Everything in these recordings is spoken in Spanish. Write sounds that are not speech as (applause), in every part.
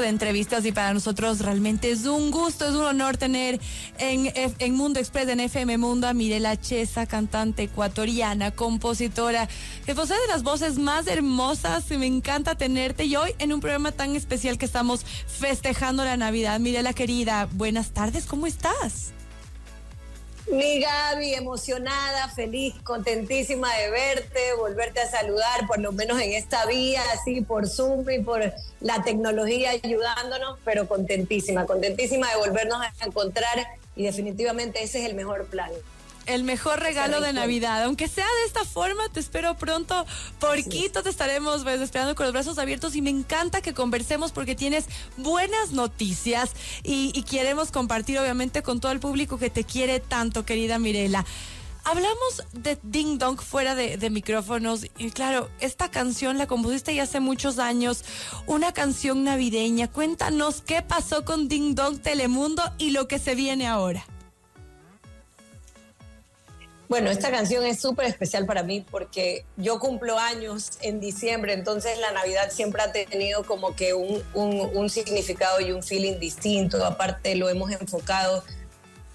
de entrevistas y para nosotros realmente es un gusto, es un honor tener en, en Mundo Express, en FM Mundo, a Mirela Chesa, cantante ecuatoriana, compositora, que posee de las voces más hermosas y me encanta tenerte y hoy en un programa tan especial que estamos festejando la Navidad. Mirela querida, buenas tardes, ¿cómo estás? Mi Gaby, emocionada, feliz, contentísima de verte, volverte a saludar, por lo menos en esta vía, así por Zoom y por la tecnología ayudándonos, pero contentísima, contentísima de volvernos a encontrar y definitivamente ese es el mejor plan el mejor regalo de Navidad. Aunque sea de esta forma, te espero pronto. Por Quito te estaremos pues, esperando con los brazos abiertos y me encanta que conversemos porque tienes buenas noticias y, queremos compartir obviamente con todo el público que te quiere tanto, querida Mirela. Hablamos de Ding Dong fuera de, de, micrófonos y claro, esta canción la compusiste ya hace muchos años, una canción navideña. Cuéntanos qué pasó con Ding Dong Telemundo y lo que se viene ahora. Bueno, esta canción es súper especial para mí porque yo cumplo años en diciembre, entonces la Navidad siempre ha tenido como que un, significado y un feeling distinto. Aparte lo hemos enfocado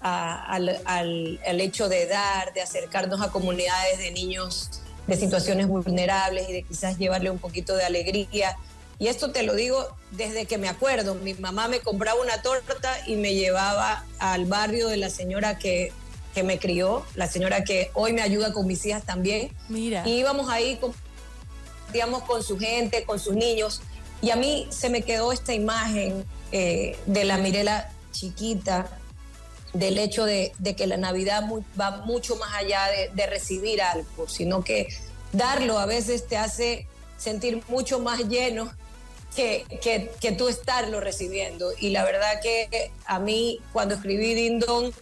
al, al, hecho de dar, de acercarnos a comunidades de niños de situaciones vulnerables y de quizás llevarle un poquito de alegría. Y esto te lo digo desde que me acuerdo. Mi mamá me compraba una torta y me llevaba al barrio de la señora que que me crió, la señora que hoy me ayuda con mis hijas también. Mira. Y íbamos ahí, digamos, con su gente, con sus niños. Y a mí se me quedó esta imagen eh, de la Mirela chiquita, del hecho de, que la Navidad va mucho más allá de, recibir algo, sino que darlo a veces te hace sentir mucho más lleno que, que, que, tú estarlo recibiendo. Y la verdad que a mí cuando escribí Dindon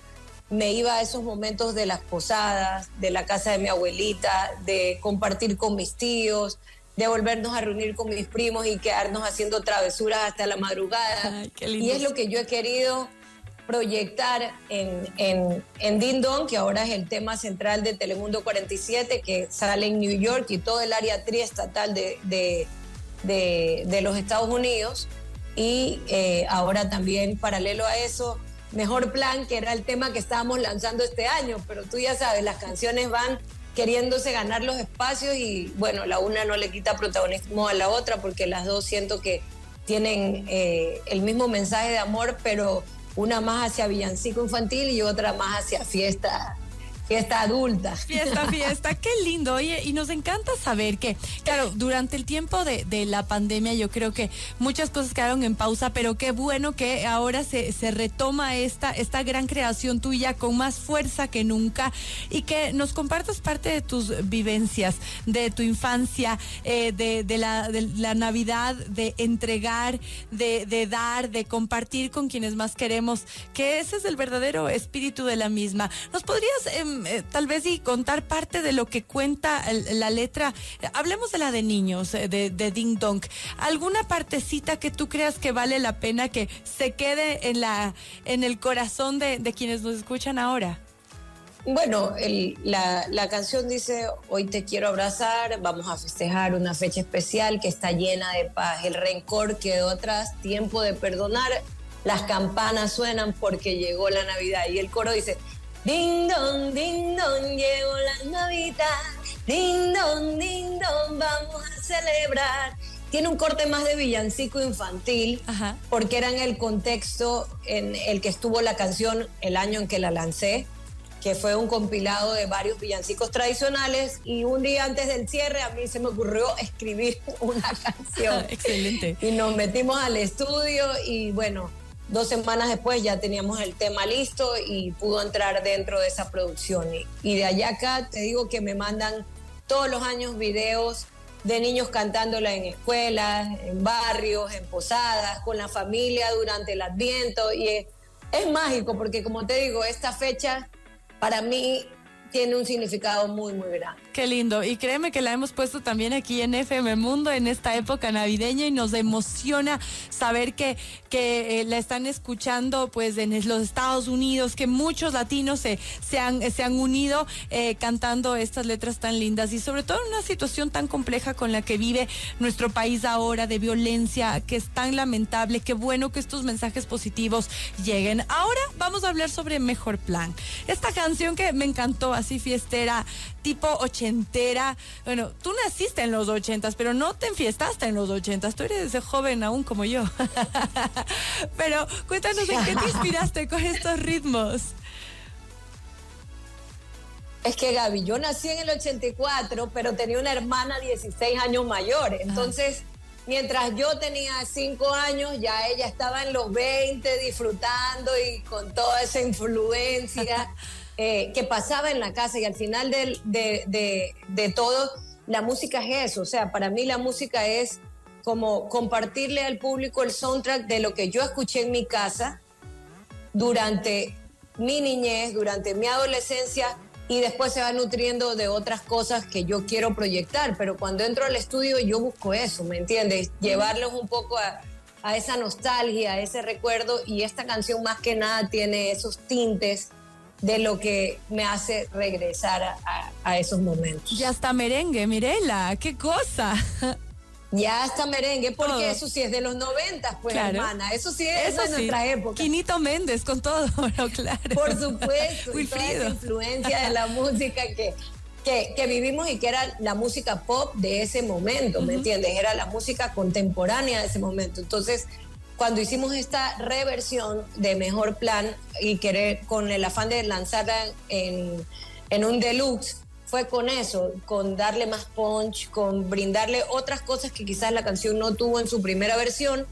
me iba a esos momentos de las posadas, de la casa de mi abuelita, de compartir con mis tíos, de volvernos a reunir con mis primos y quedarnos haciendo travesuras hasta la madrugada. y es lo que yo he querido proyectar en, en, en Din Don, que ahora es el tema central de Telemundo 47, que sale en New York y todo el área triestatal de, de, de, los Estados Unidos. Y eh, ahora también, paralelo a eso, Mejor Plan, que era el tema que estábamos lanzando este año, pero tú ya sabes, las canciones van queriéndose ganar los espacios y bueno, la una no le quita protagonismo a la otra porque las dos siento que tienen eh, el mismo mensaje de amor, pero una más hacia villancico infantil y otra más hacia fiesta Fiesta adulta. Fiesta, fiesta, qué lindo. Oye, y nos encanta saber que, claro, durante el tiempo de, la pandemia yo creo que muchas cosas quedaron en pausa, pero qué bueno que ahora se, se retoma esta, esta gran creación tuya con más fuerza que nunca y que nos compartas parte de tus vivencias, de tu infancia, eh, de, de, la, de la Navidad, de entregar, de, de dar, de compartir con quienes más queremos, que ese es el verdadero espíritu de la misma. ¿Nos podrías... Em, eh, tal vez y contar parte de lo que cuenta la letra. Hablemos de la de niños, eh, de, Ding Dong. ¿Alguna partecita que tú creas que vale la pena que se quede en, la, en el corazón de, quienes nos escuchan ahora? Bueno, la, la, canción dice, hoy te quiero abrazar, vamos a festejar una fecha especial que está llena de paz, el rencor quedó atrás, tiempo de perdonar, las campanas suenan porque llegó la Navidad y el coro dice, Ding dong, ding dong, llegó la Navidad. Ding dong, ding dong, vamos a celebrar. Tiene un corte más de villancico infantil, porque era en el contexto en el que estuvo la canción el año en que la lancé, que fue un compilado de varios villancicos tradicionales. Y un día antes del cierre, a mí se me ocurrió escribir (laughs) una canción. (laughs) Excelente. Y nos metimos al estudio y bueno Dos semanas después ya teníamos el tema listo y pudo entrar dentro de esa producción. Y, de allá acá te digo que me mandan todos los años videos de niños cantándola en escuelas, en barrios, en posadas, con la familia durante el adviento. Y es, mágico porque como te digo, esta fecha para mí tiene un significado muy, muy grande. Qué lindo. Y créeme que la hemos puesto también aquí en FM Mundo en esta época navideña y nos emociona saber que, que eh, la están escuchando pues en los Estados Unidos, que muchos latinos se, se, han, se han unido eh, cantando estas letras tan lindas y sobre todo en una situación tan compleja con la que vive nuestro país ahora de violencia, que es tan lamentable. Qué bueno que estos mensajes positivos lleguen. Ahora vamos a hablar sobre Mejor Plan. Esta canción que me encantó así fiestera, tipo ochentera. Bueno, tú naciste en los ochentas, pero no te enfiestaste en los ochentas. Tú eres joven aún como yo. (laughs) pero cuéntanos en qué te (laughs) inspiraste con estos ritmos. Es que Gaby, yo nací en el 84, pero tenía una hermana 16 años mayor. Entonces, mientras yo tenía 5 años, ya ella estaba en los 20 disfrutando y con toda esa influencia. (laughs) Eh, que pasaba en la casa y al final de, de, todo, la música es eso. O sea, para mí la música es como compartirle al público el soundtrack de lo que yo escuché en mi casa durante mi niñez, durante mi adolescencia y después se va nutriendo de otras cosas que yo quiero proyectar. Pero cuando entro al estudio yo busco eso, ¿me entiendes? Llevarlos un poco a, a esa nostalgia, a ese recuerdo y esta canción más que nada tiene esos tintes de lo que me hace regresar a, esos momentos. Ya está merengue, Mirela, qué cosa. (laughs) Ya está merengue, porque eso sí es de los 90, pues hermana. Eso sí es de nuestra época. Quinito Méndez con todo, (laughs) claro. Por supuesto. y toda esa influencia de la (laughs) música que, que, vivimos y que era la música pop de ese momento, ¿me entiendes? Era la música contemporánea de ese momento. Entonces, cuando hicimos esta reversión de Mejor Plan y querer con el afán de lanzarla en, en un deluxe, fue con eso, con darle más punch, con brindarle otras cosas que quizás la canción no tuvo en su primera versión,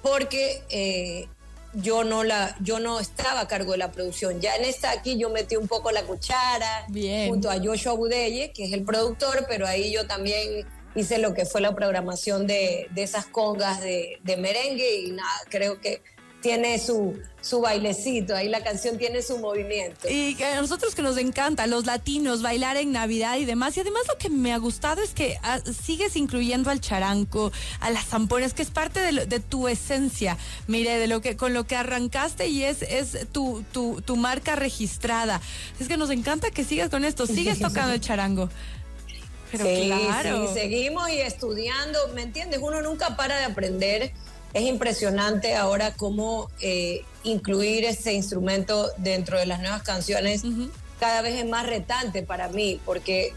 porque eh, yo no la, yo no estaba a cargo de la producción. Ya en esta aquí yo metí un poco la cuchara junto a Joshua Budeye, que es el productor, pero ahí yo también hice lo que fue la programación de, esas congas de, merengue y nada, creo que tiene su, su bailecito, ahí la canción tiene su movimiento. Y a nosotros que nos encanta, los latinos, bailar en Navidad y demás. Y además lo que me ha gustado es que ah, sigues incluyendo al charanco, a las zampones, que es parte de, tu esencia, mire, de lo que con lo que arrancaste y es, es tu, tu, tu marca registrada. Es que nos encanta que sigas con esto, sigues (laughs) tocando el charango sí, sí, seguimos y estudiando, ¿me entiendes? Uno nunca para de aprender. Es impresionante ahora cómo eh, incluir ese instrumento dentro de las nuevas canciones cada vez es más retante para mí, porque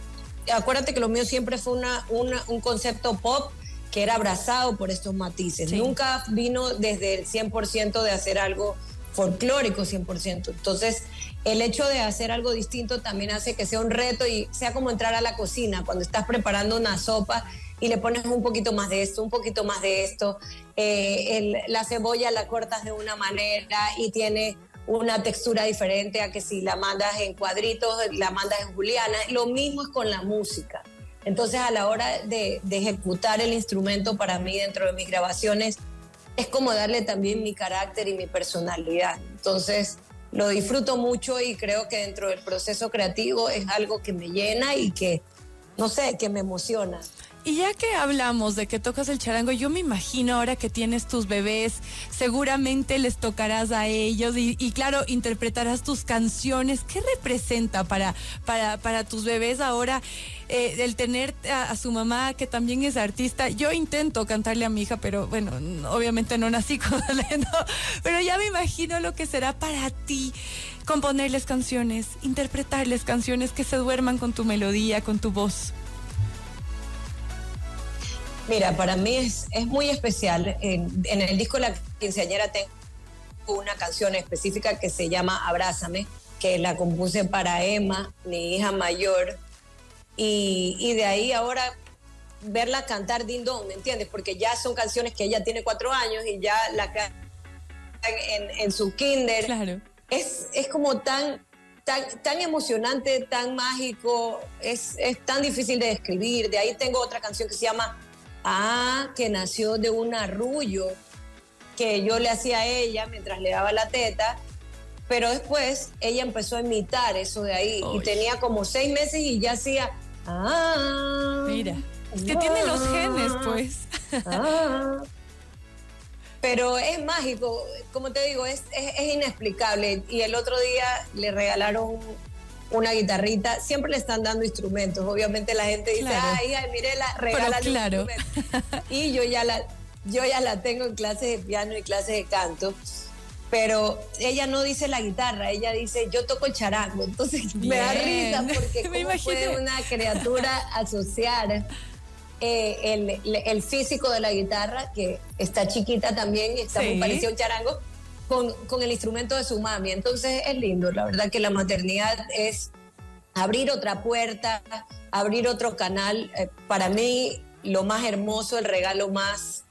acuérdate que lo mío siempre fue una, un concepto pop que era abrazado por estos matices. Nunca vino desde el 100% de hacer algo folclórico 100%. Entonces, el hecho de hacer algo distinto también hace que sea un reto y sea como entrar a la cocina cuando estás preparando una sopa y le pones un poquito más de esto, un poquito más de esto. Eh, la cebolla la cortas de una manera y tiene una textura diferente a que si la mandas en cuadritos, la mandas en juliana. Lo mismo es con la música. Entonces a la hora de, de ejecutar el instrumento para mí dentro de mis grabaciones es como darle también mi carácter y mi personalidad. Entonces, lo disfruto mucho y creo que dentro del proceso creativo es algo que me llena y que, no sé, que me emociona. Y ya que hablamos de que tocas el charango, yo me imagino ahora que tienes tus bebés, seguramente les tocarás a ellos y, claro, interpretarás tus canciones. ¿Qué representa para, para, para tus bebés ahora eh, el tener a, su mamá que también es artista? Yo intento cantarle a mi hija, pero bueno, obviamente no nací (laughs) con talento, pero ya me imagino lo que será para ti componerles canciones, interpretarles canciones que se duerman con tu melodía, con tu voz. Mira, para mí es, es muy especial. En, el disco La quinceañera tengo una canción específica que se llama Abrázame, que la compuse para Emma, mi hija mayor. Y, de ahí ahora verla cantar Din ¿me entiendes? Porque ya son canciones que ella tiene cuatro años y ya la en, en su kinder. Claro. Es, es como tan, tan, tan emocionante, tan mágico, es, es tan difícil de describir. De ahí tengo otra canción que se llama Ah, que nació de un arrullo que yo le hacía a ella mientras le daba la teta. pero después ella empezó a imitar eso de ahí y tenía como seis meses y ya hacía... Ah, Mira, es que tiene los genes, pues. Ah, pero es mágico, como te digo, es, es, inexplicable. Y el otro día le regalaron una guitarrita, siempre le están dando instrumentos. Obviamente la gente dice, ay, ay, mire, la regala claro. Y yo ya la, (laughs) yo ya la tengo en clases de piano y clases de canto. Pero ella no dice la guitarra, ella dice yo toco el charango. Entonces (laughs) me da risa porque (laughs) cómo puede una criatura asociar eh, el, físico de la guitarra, que está chiquita también está muy parecida a un charango, con, con, el instrumento de su mami. Entonces es lindo, la verdad que la maternidad es abrir otra puerta, abrir otro canal. Eh, para mí, lo más hermoso, el regalo más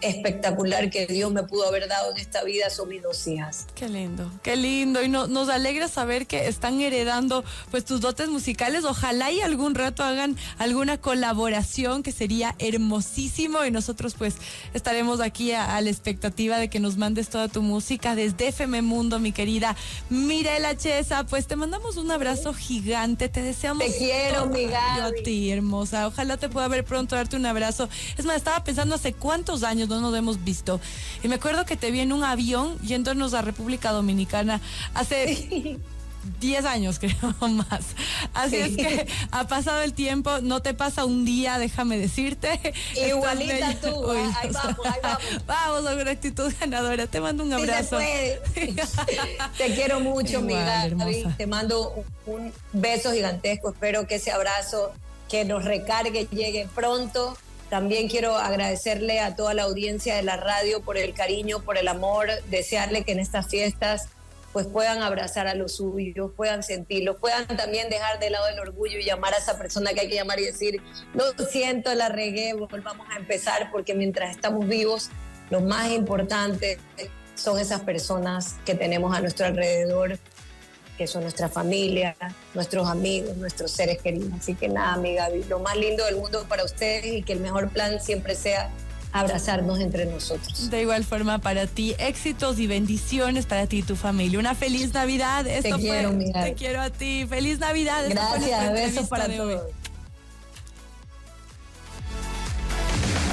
espectacular que Dios me pudo haber dado en esta vida son mis dos hijas. Qué lindo, qué lindo. Y nos alegra saber que están heredando pues tus dotes musicales. Ojalá y algún rato hagan alguna colaboración que sería hermosísimo. Y nosotros pues estaremos aquí a, la expectativa de que nos mandes toda tu música desde FM Mundo, mi querida Mirela Chesa. Pues te mandamos un abrazo gigante. Te deseamos. Te quiero, mi Gaby. Yo a ti, hermosa. Ojalá te pueda ver pronto, darte un abrazo. Es más, estaba pensando hace cuántos años no nos hemos visto. Y me acuerdo que te vi en un avión yéndonos a República Dominicana hace... 10 años, (laughs) creo, más. Así es que ha pasado el tiempo, no te pasa un día, déjame decirte. (laughs) Igualita tú, ahí vamos, ahí vamos. (laughs) Vamos, con actitud ganadora. Te mando un abrazo. te quiero mucho, mi David. Te mando un beso gigantesco. Espero que ese abrazo que nos recargue llegue pronto también quiero agradecerle a toda la audiencia de la radio por el cariño, por el amor, desearle que en estas fiestas pues puedan abrazar a los suyos, puedan sentirlo, puedan también dejar de lado el orgullo y llamar a esa persona que hay que llamar y decir, no siento, la regué, volvamos a empezar, porque mientras estamos vivos, lo más importante son esas personas que tenemos a nuestro alrededor que son nuestra familia, nuestros amigos, nuestros seres queridos. Así que nada, mi Gaby, lo más lindo del mundo para ustedes y que el mejor plan siempre sea abrazarnos entre nosotros. De igual forma para ti, éxitos y bendiciones para ti y tu familia. Una feliz Navidad. te quiero, mi Te quiero a ti. Feliz Navidad. Gracias, besos para todos.